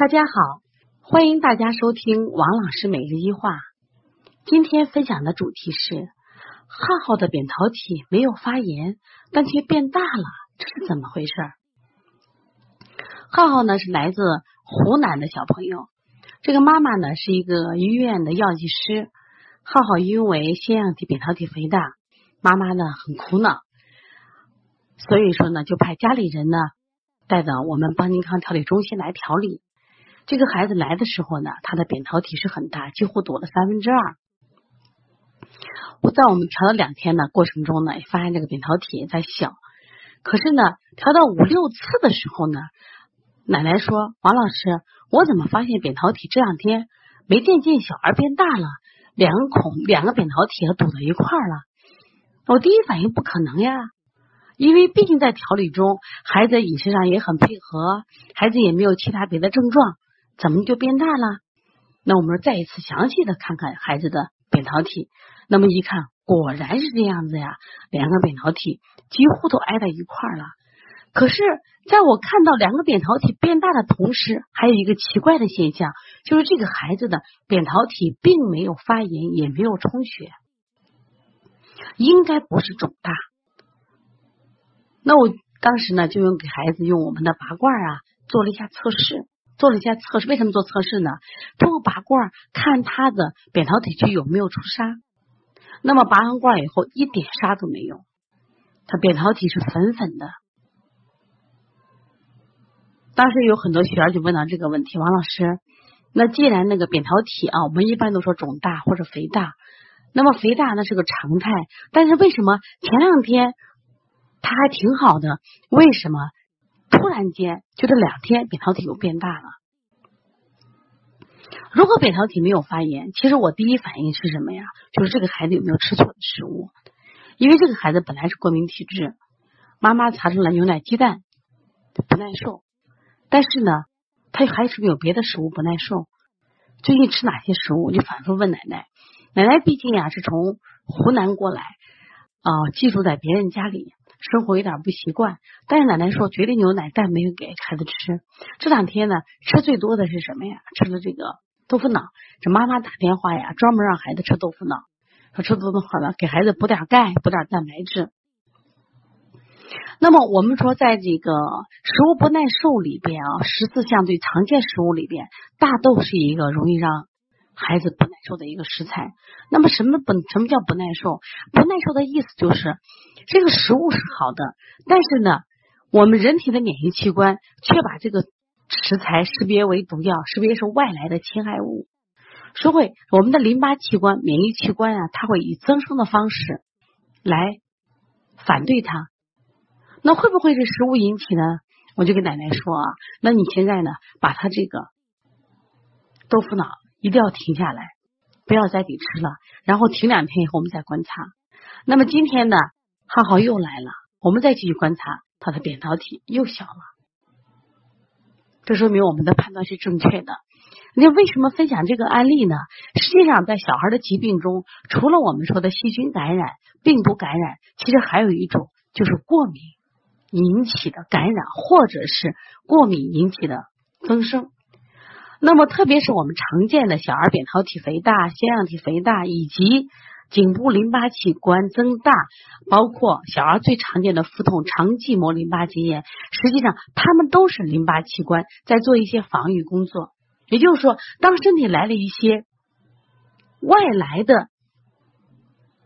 大家好，欢迎大家收听王老师每日一话。今天分享的主题是：浩浩的扁桃体没有发炎，但却变大了，这是怎么回事？浩浩呢是来自湖南的小朋友，这个妈妈呢是一个医院的药剂师。浩浩因为腺样体扁桃体肥大，妈妈呢很苦恼，所以说呢就派家里人呢带到我们邦尼康调理中心来调理。这个孩子来的时候呢，他的扁桃体是很大，几乎堵了三分之二。我在我们调了两天的过程中呢，也发现这个扁桃体在小。可是呢，调到五六次的时候呢，奶奶说：“王老师，我怎么发现扁桃体这两天没渐渐小而变大了？两个孔，两个扁桃体堵在一块了。”我第一反应不可能呀。因为毕竟在调理中，孩子饮食上也很配合，孩子也没有其他别的症状。怎么就变大了？那我们再一次详细的看看孩子的扁桃体。那么一看，果然是这样子呀，两个扁桃体几乎都挨在一块了。可是，在我看到两个扁桃体变大的同时，还有一个奇怪的现象，就是这个孩子的扁桃体并没有发炎，也没有充血，应该不是肿大。那我当时呢，就用给孩子用我们的拔罐啊，做了一下测试。做了一下测试，为什么做测试呢？通过拔罐看他的扁桃体区有没有出痧。那么拔完罐以后一点痧都没有，他扁桃体是粉粉的。当时有很多学员就问到这个问题：王老师，那既然那个扁桃体啊，我们一般都说肿大或者肥大，那么肥大那是个常态，但是为什么前两天他还挺好的？为什么？突然间，就这两天扁桃体又变大了。如果扁桃体没有发炎，其实我第一反应是什么呀？就是这个孩子有没有吃错的食物？因为这个孩子本来是过敏体质，妈妈查出来牛奶、鸡蛋不耐受，但是呢，他还是有别的食物不耐受。最近吃哪些食物？我就反复问奶奶。奶奶毕竟呀是从湖南过来啊，寄住在别人家里。生活有点不习惯，但是奶奶说绝对牛奶但没有给孩子吃。这两天呢，吃最多的是什么呀？吃了这个豆腐脑。这妈妈打电话呀，专门让孩子吃豆腐脑，说吃豆腐好了，给孩子补点钙，补点蛋白质。那么我们说，在这个食物不耐受里边啊，十四项最常见食物里边，大豆是一个容易让。孩子不耐受的一个食材，那么什么不什么叫不耐受？不耐受的意思就是这个食物是好的，但是呢，我们人体的免疫器官却把这个食材识别为毒药，识别是外来的侵害物，所以我们的淋巴器官、免疫器官啊，它会以增生的方式来反对它。那会不会是食物引起呢？我就跟奶奶说啊，那你现在呢，把它这个豆腐脑。一定要停下来，不要再给吃了，然后停两天以后我们再观察。那么今天呢，浩浩又来了，我们再继续观察他的扁桃体又小了，这说明我们的判断是正确的。那为什么分享这个案例呢？实际上，在小孩的疾病中，除了我们说的细菌感染、病毒感染，其实还有一种就是过敏引起的感染，或者是过敏引起的增生。那么，特别是我们常见的小儿扁桃体肥大、腺样体肥大，以及颈部淋巴器官增大，包括小儿最常见的腹痛、肠系膜淋巴结炎，实际上它们都是淋巴器官在做一些防御工作。也就是说，当身体来了一些外来的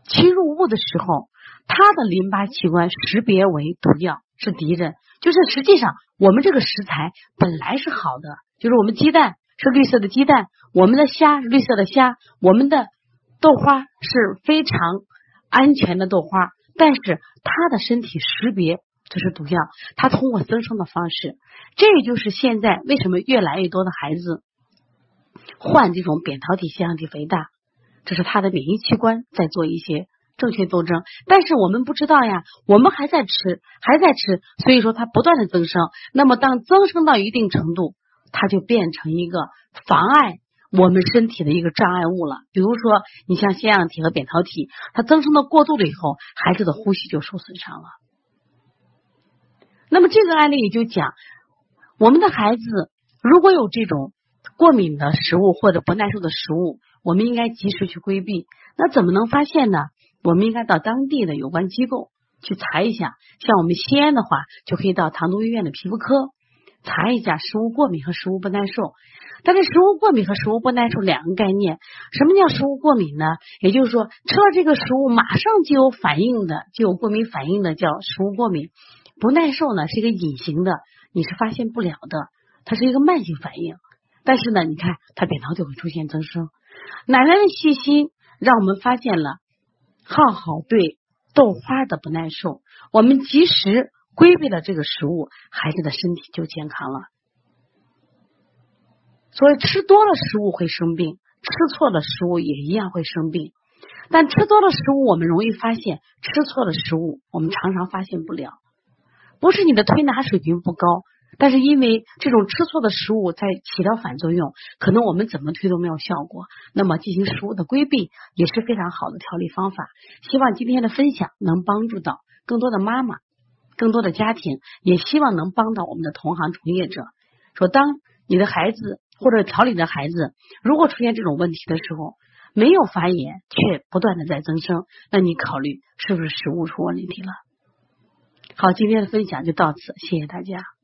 侵入物的时候，它的淋巴器官识别为毒药，是敌人。就是实际上，我们这个食材本来是好的，就是我们鸡蛋。是绿色的鸡蛋，我们的虾绿色的虾，我们的豆花是非常安全的豆花，但是它的身体识别这是毒药，它通过增生的方式，这也就是现在为什么越来越多的孩子患这种扁桃体腺样体肥大，这是他的免疫器官在做一些正确斗争，但是我们不知道呀，我们还在吃，还在吃，所以说它不断的增生，那么当增生到一定程度。它就变成一个妨碍我们身体的一个障碍物了。比如说，你像腺样体和扁桃体，它增生的过度了以后，孩子的呼吸就受损伤了。那么这个案例也就讲，我们的孩子如果有这种过敏的食物或者不耐受的食物，我们应该及时去规避。那怎么能发现呢？我们应该到当地的有关机构去查一下。像我们西安的话，就可以到唐都医院的皮肤科查一下食物过敏和食物不耐受。但是食物过敏和食物不耐受两个概念。什么叫食物过敏呢？也就是说，吃了这个食物马上就有反应的，就有过敏反应的叫食物过敏。不耐受呢是一个隐形的，你是发现不了的，它是一个慢性反应。但是呢，你看它扁桃体会出现增生。奶奶的细心让我们发现了浩浩对豆花的不耐受，我们及时规避了这个食物，孩子的身体就健康了。所以吃多了食物会生病，吃错了食物也一样会生病。但吃多了食物我们容易发现，吃错了食物我们常常发现不了。不是你的推拿水平不高。但是因为这种吃错的食物在起到反作用，可能我们怎么推都没有效果。那么进行食物的规避也是非常好的调理方法。希望今天的分享能帮助到更多的妈妈、更多的家庭，也希望能帮到我们的同行从业者。说，当你的孩子或者调理的孩子如果出现这种问题的时候，没有发炎却不断的在增生，那你考虑是不是食物出问题了？好，今天的分享就到此，谢谢大家。